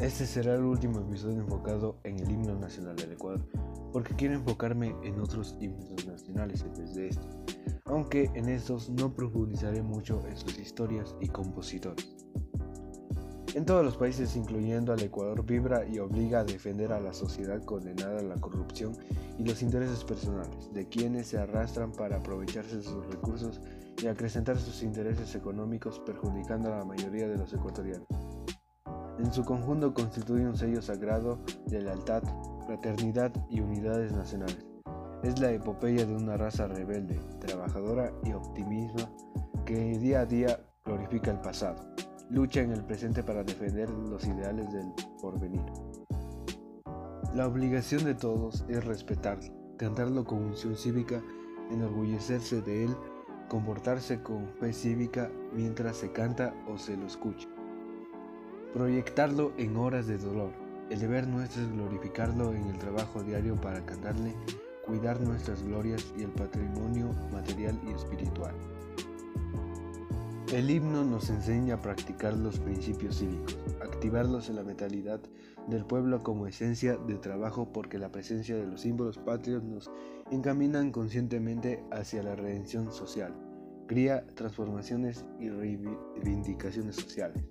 Este será el último episodio enfocado en el himno nacional del Ecuador, porque quiero enfocarme en otros himnos nacionales en de este, aunque en estos no profundizaré mucho en sus historias y compositores. En todos los países, incluyendo al Ecuador, vibra y obliga a defender a la sociedad condenada a la corrupción y los intereses personales de quienes se arrastran para aprovecharse de sus recursos y acrecentar sus intereses económicos perjudicando a la mayoría de los ecuatorianos. En su conjunto constituye un sello sagrado de lealtad, fraternidad y unidades nacionales. Es la epopeya de una raza rebelde, trabajadora y optimista que día a día glorifica el pasado, lucha en el presente para defender los ideales del porvenir. La obligación de todos es respetarlo, cantarlo con unción cívica, enorgullecerse de él, comportarse con fe cívica mientras se canta o se lo escucha. Proyectarlo en horas de dolor. El deber nuestro es glorificarlo en el trabajo diario para cantarle, cuidar nuestras glorias y el patrimonio material y espiritual. El himno nos enseña a practicar los principios cívicos, activarlos en la mentalidad del pueblo como esencia de trabajo porque la presencia de los símbolos patrios nos encaminan conscientemente hacia la redención social, cría transformaciones y reivindicaciones sociales.